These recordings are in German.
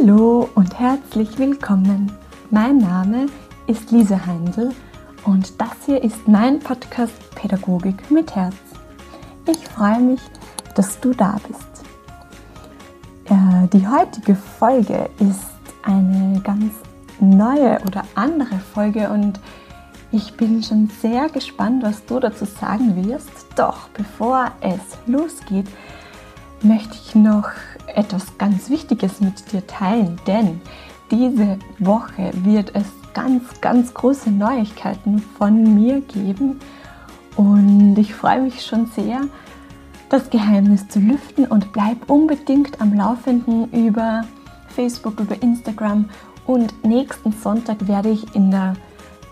Hallo und herzlich willkommen. Mein Name ist Lise Heindl und das hier ist mein Podcast Pädagogik mit Herz. Ich freue mich, dass du da bist. Äh, die heutige Folge ist eine ganz neue oder andere Folge und ich bin schon sehr gespannt, was du dazu sagen wirst. Doch bevor es losgeht, möchte ich noch etwas ganz Wichtiges mit dir teilen, denn diese Woche wird es ganz, ganz große Neuigkeiten von mir geben. Und ich freue mich schon sehr, das Geheimnis zu lüften und bleib unbedingt am Laufenden über Facebook, über Instagram. Und nächsten Sonntag werde ich in der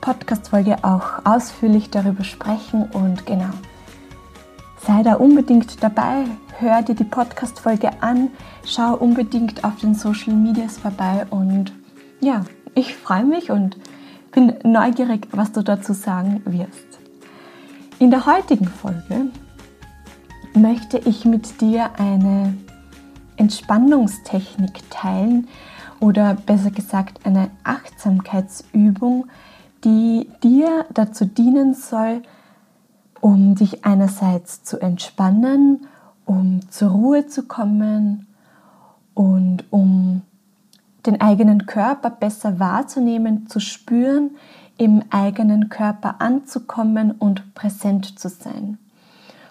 Podcast-Folge auch ausführlich darüber sprechen. Und genau. Sei da unbedingt dabei, hör dir die Podcast-Folge an, schau unbedingt auf den Social Medias vorbei und ja, ich freue mich und bin neugierig, was du dazu sagen wirst. In der heutigen Folge möchte ich mit dir eine Entspannungstechnik teilen oder besser gesagt eine Achtsamkeitsübung, die dir dazu dienen soll, um dich einerseits zu entspannen, um zur Ruhe zu kommen und um den eigenen Körper besser wahrzunehmen, zu spüren, im eigenen Körper anzukommen und präsent zu sein.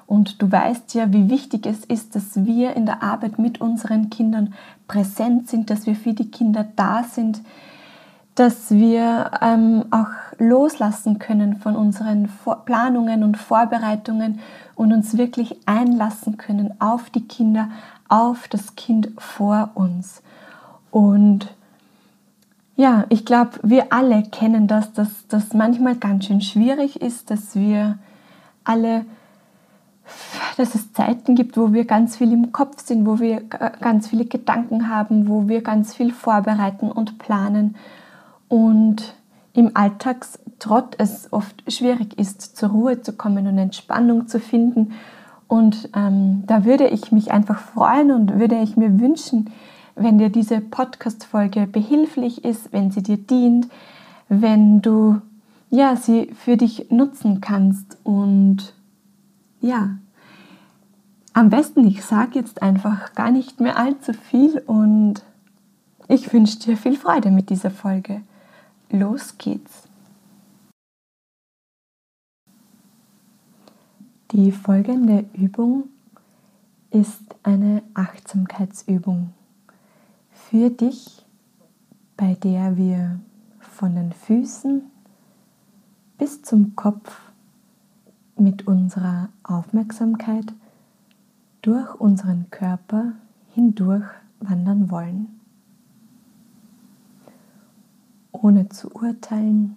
Und du weißt ja, wie wichtig es ist, dass wir in der Arbeit mit unseren Kindern präsent sind, dass wir für die Kinder da sind, dass wir ähm, auch loslassen können von unseren Vor Planungen und Vorbereitungen und uns wirklich einlassen können auf die Kinder, auf das Kind vor uns. Und ja, ich glaube, wir alle kennen das, dass das manchmal ganz schön schwierig ist, dass wir alle, dass es Zeiten gibt, wo wir ganz viel im Kopf sind, wo wir ganz viele Gedanken haben, wo wir ganz viel vorbereiten und planen und im Alltagstrott es oft schwierig ist, zur Ruhe zu kommen und Entspannung zu finden. Und ähm, da würde ich mich einfach freuen und würde ich mir wünschen, wenn dir diese Podcast-Folge behilflich ist, wenn sie dir dient, wenn du ja, sie für dich nutzen kannst. Und ja, am besten, ich sage jetzt einfach gar nicht mehr allzu viel und ich wünsche dir viel Freude mit dieser Folge. Los geht's! Die folgende Übung ist eine Achtsamkeitsübung für dich, bei der wir von den Füßen bis zum Kopf mit unserer Aufmerksamkeit durch unseren Körper hindurch wandern wollen ohne zu urteilen,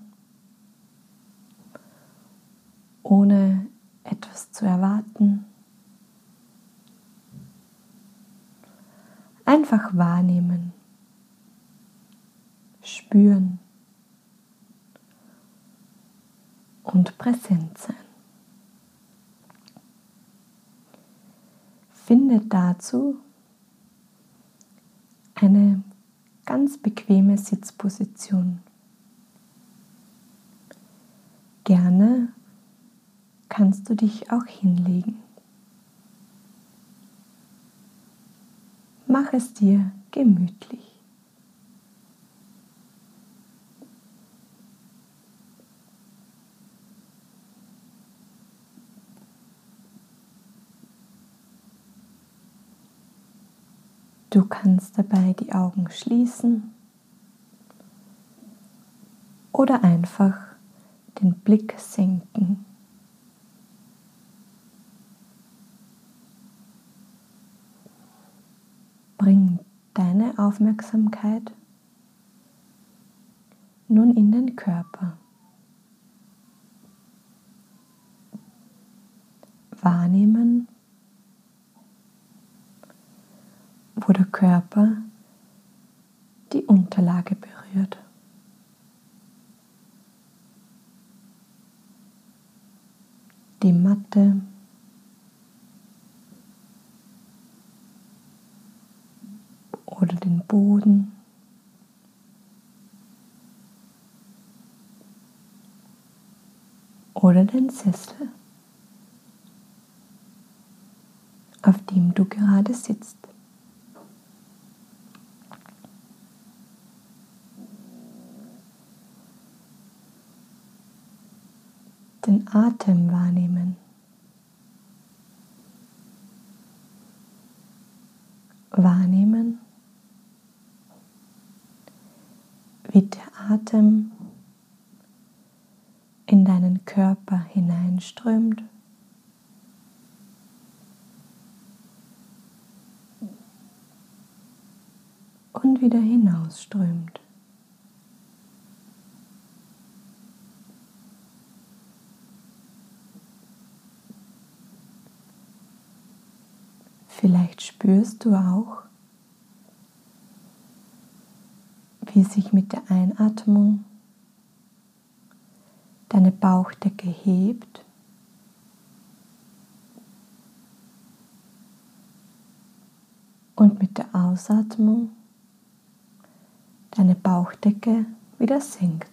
ohne etwas zu erwarten. Einfach wahrnehmen, spüren und präsent sein. Finde dazu eine ganz bequeme Sitzposition. Gerne kannst du dich auch hinlegen. Mach es dir gemütlich. Du kannst dabei die Augen schließen oder einfach den Blick senken. Bring deine Aufmerksamkeit nun in den Körper. Wahrnehmen, wo der Körper die Unterlage berührt. Die Matte. Oder den Boden. Oder den Sessel, auf dem du gerade sitzt. Atem wahrnehmen. Wahrnehmen, wie der Atem in deinen Körper hineinströmt. Und wieder hinausströmt. Vielleicht spürst du auch, wie sich mit der Einatmung deine Bauchdecke hebt. Und mit der Ausatmung deine Bauchdecke wieder senkt.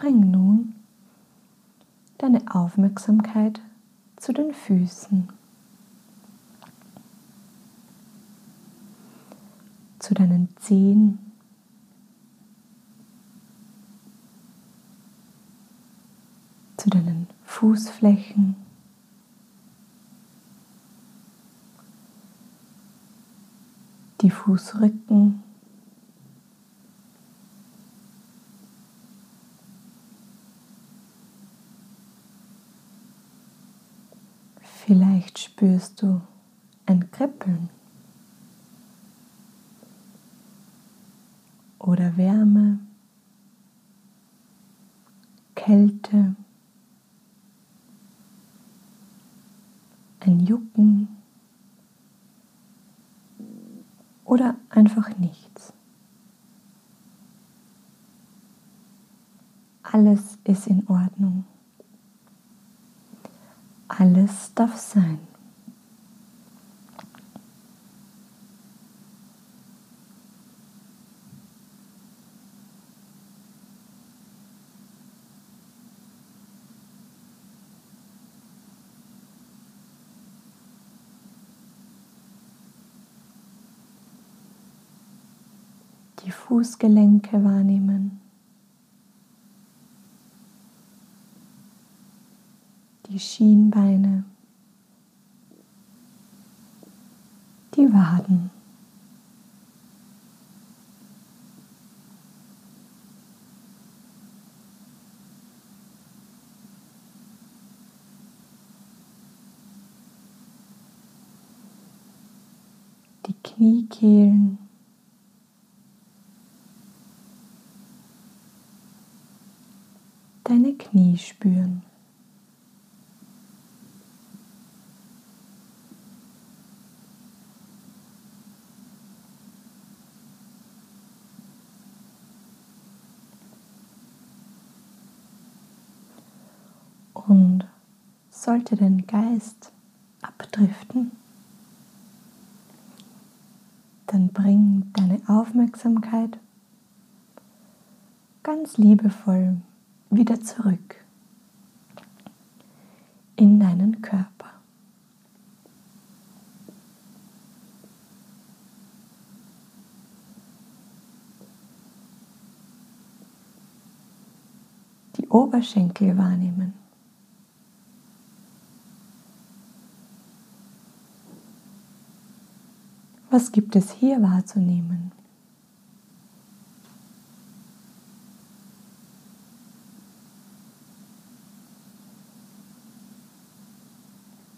Bring nun deine Aufmerksamkeit zu den Füßen, zu deinen Zehen, zu deinen Fußflächen. Die Fußrücken Vielleicht spürst du ein Kribbeln oder Wärme, Kälte, ein Jucken oder einfach nichts. Alles ist in Ordnung. Alles darf sein. Die Fußgelenke wahrnehmen. Schienbeine, die Waden. Die Kniekehlen. Deine Knie spüren. Und sollte dein Geist abdriften, dann bring deine Aufmerksamkeit ganz liebevoll wieder zurück in deinen Körper. Die Oberschenkel wahrnehmen. Was gibt es hier wahrzunehmen?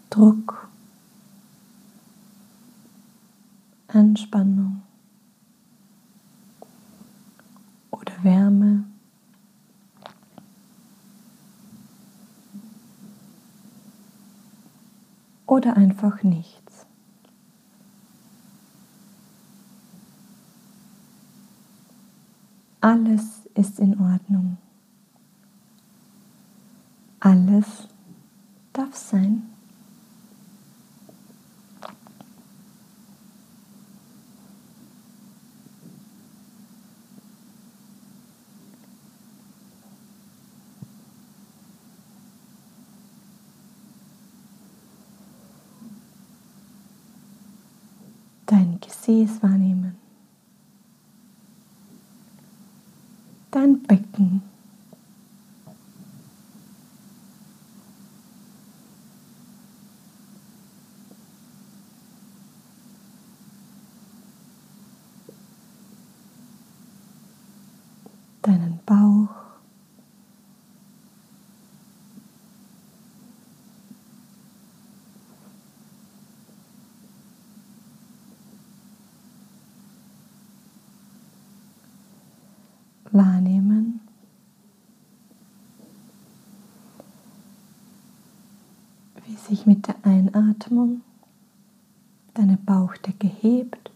Druck, Anspannung oder Wärme. oder einfach nichts. Alles ist in Ordnung. Alles darf sein. dein Gesäß wahrnehmen, dein Becken. deinen Bauch. wahrnehmen. Wie sich mit der Einatmung deine Bauchdecke hebt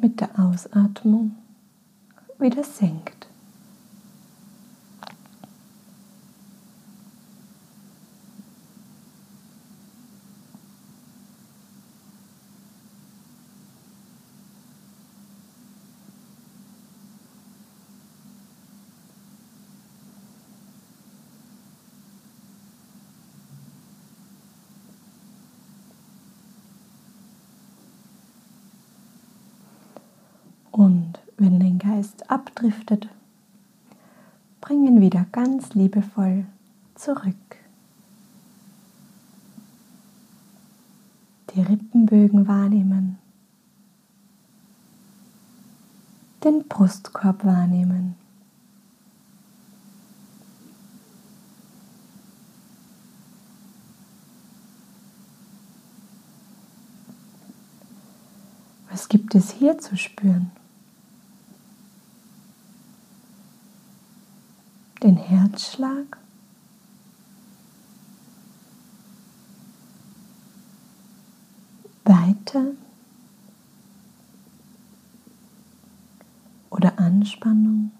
mit der Ausatmung wieder senkt. Und wenn dein Geist abdriftet, bring ihn wieder ganz liebevoll zurück. Die Rippenbögen wahrnehmen, den Brustkorb wahrnehmen. Was gibt es hier zu spüren? Den Herzschlag. Weite oder Anspannung.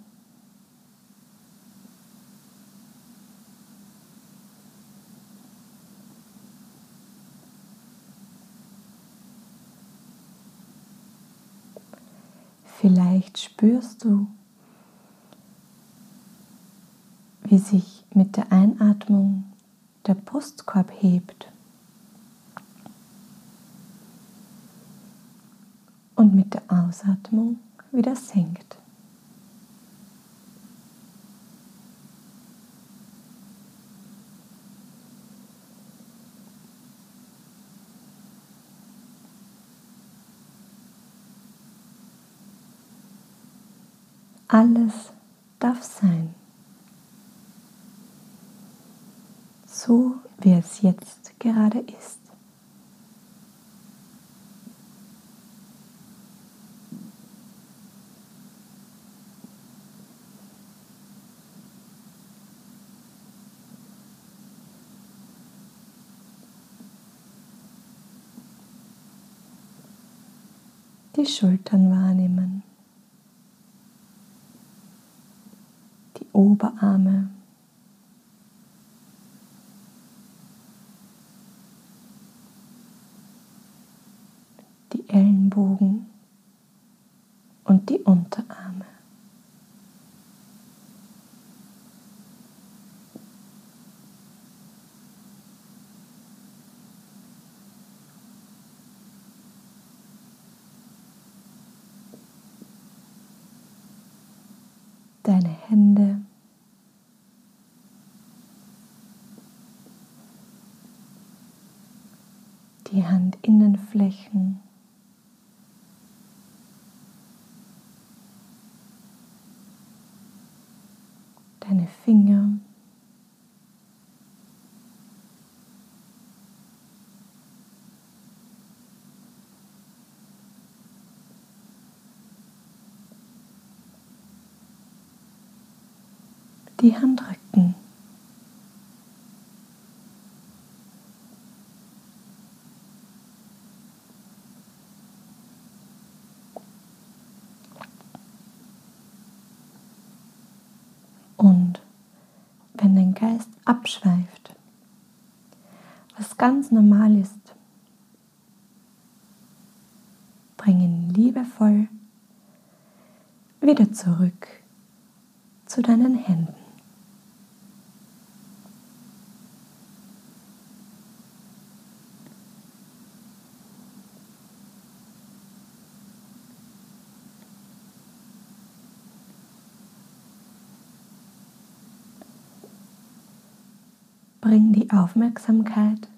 Vielleicht spürst du wie sich mit der Einatmung der Brustkorb hebt und mit der Ausatmung wieder senkt. Alles darf sein. So wie es jetzt gerade ist. Die Schultern wahrnehmen, die Oberarme Ellenbogen und die Unterarme. Deine Hände. Die Handinnenflächen. deine Finger. Die Handrücken. Dein Geist abschweift, was ganz normal ist. Bring ihn liebevoll wieder zurück zu deinen Händen. Bring die Aufmerksamkeit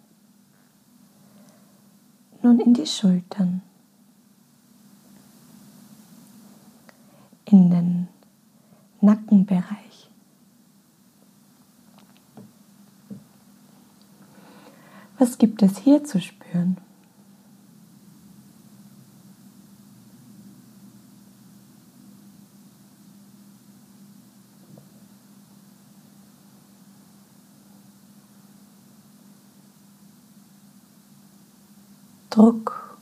nun in die Schultern, in den Nackenbereich. Was gibt es hier zu spüren? Druck,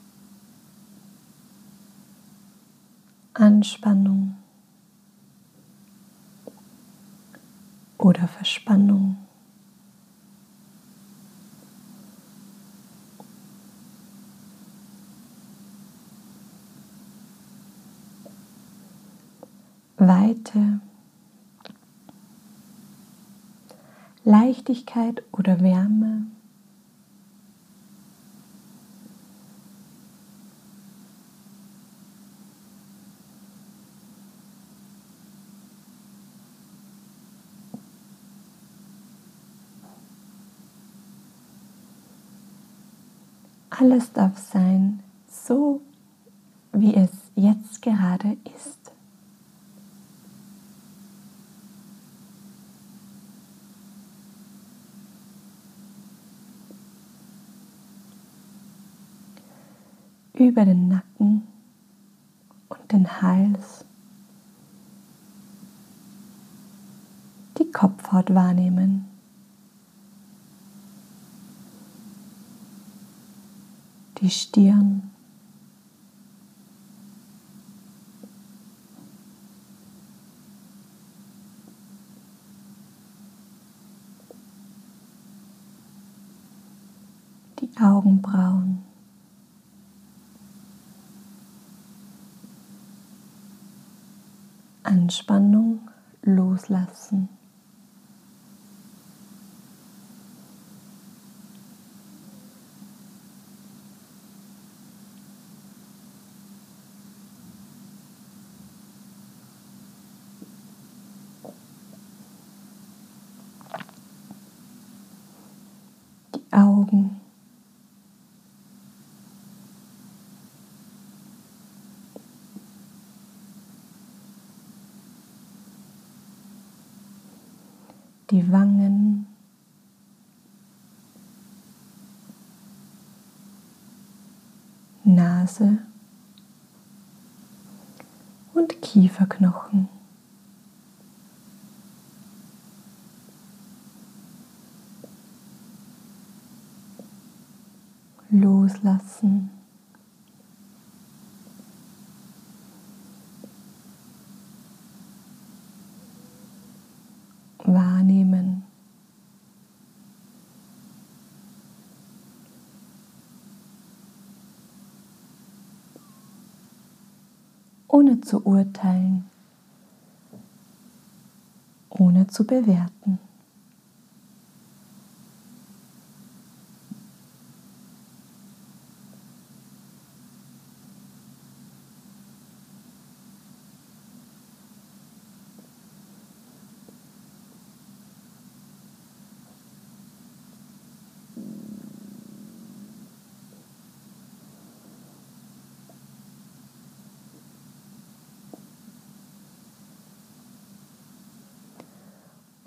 Anspannung oder Verspannung. Weite, Leichtigkeit oder Wärme. Alles darf sein, so wie es jetzt gerade ist. Über den Nacken und den Hals die Kopfhaut wahrnehmen. Die Stirn. Die Augenbrauen. Anspannung loslassen. Augen. Die Wangen. Nase und Kieferknochen. Loslassen. Wahrnehmen. Ohne zu urteilen, ohne zu bewerten.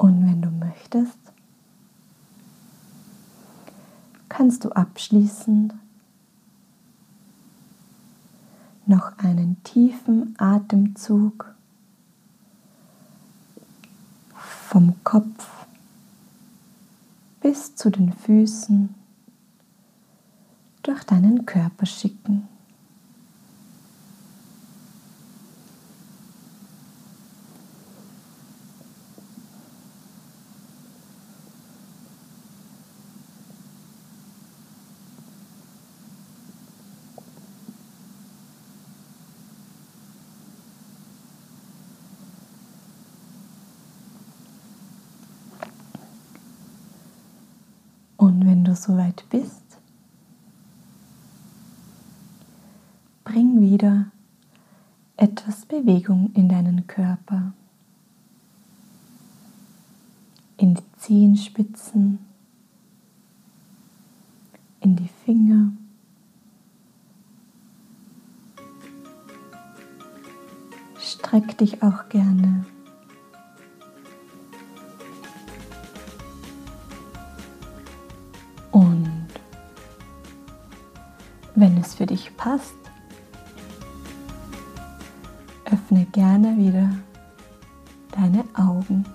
Und wenn du möchtest, kannst du abschließend noch einen tiefen Atemzug vom Kopf bis zu den Füßen durch deinen Körper schicken. Und wenn du soweit bist, bring wieder etwas Bewegung in deinen Körper, in die Zehenspitzen, in die Finger. Streck dich auch gerne. Wenn es für dich passt, öffne gerne wieder deine Augen.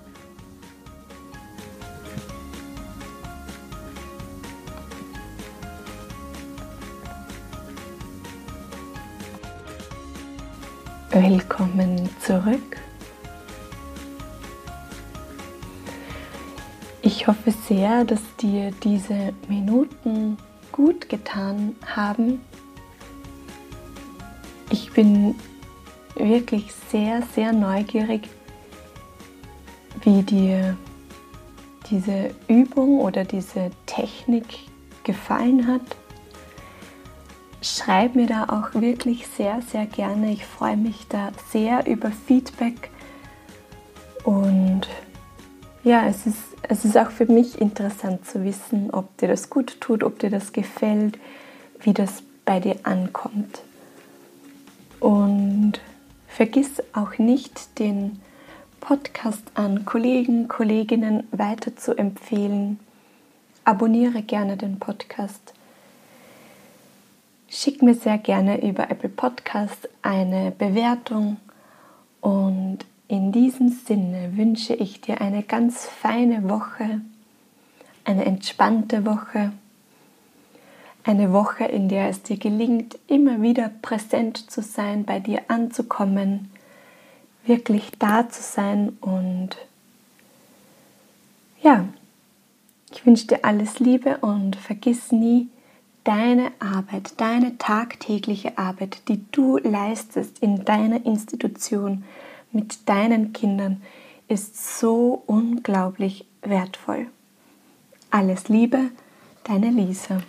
Willkommen zurück. Ich hoffe sehr, dass dir diese Minuten gut getan haben. Ich bin wirklich sehr, sehr neugierig, wie dir diese Übung oder diese Technik gefallen hat. Schreib mir da auch wirklich sehr, sehr gerne. Ich freue mich da sehr über Feedback. Und ja, es ist, es ist auch für mich interessant zu wissen, ob dir das gut tut, ob dir das gefällt, wie das bei dir ankommt. Und vergiss auch nicht, den Podcast an Kollegen, Kolleginnen weiter zu empfehlen. Abonniere gerne den Podcast. Schick mir sehr gerne über Apple Podcast eine Bewertung und in diesem Sinne wünsche ich dir eine ganz feine Woche, eine entspannte Woche, eine Woche, in der es dir gelingt, immer wieder präsent zu sein, bei dir anzukommen, wirklich da zu sein und ja, ich wünsche dir alles Liebe und vergiss nie, deine Arbeit, deine tagtägliche Arbeit, die du leistest in deiner Institution mit deinen Kindern, ist so unglaublich wertvoll. Alles Liebe, deine Lisa.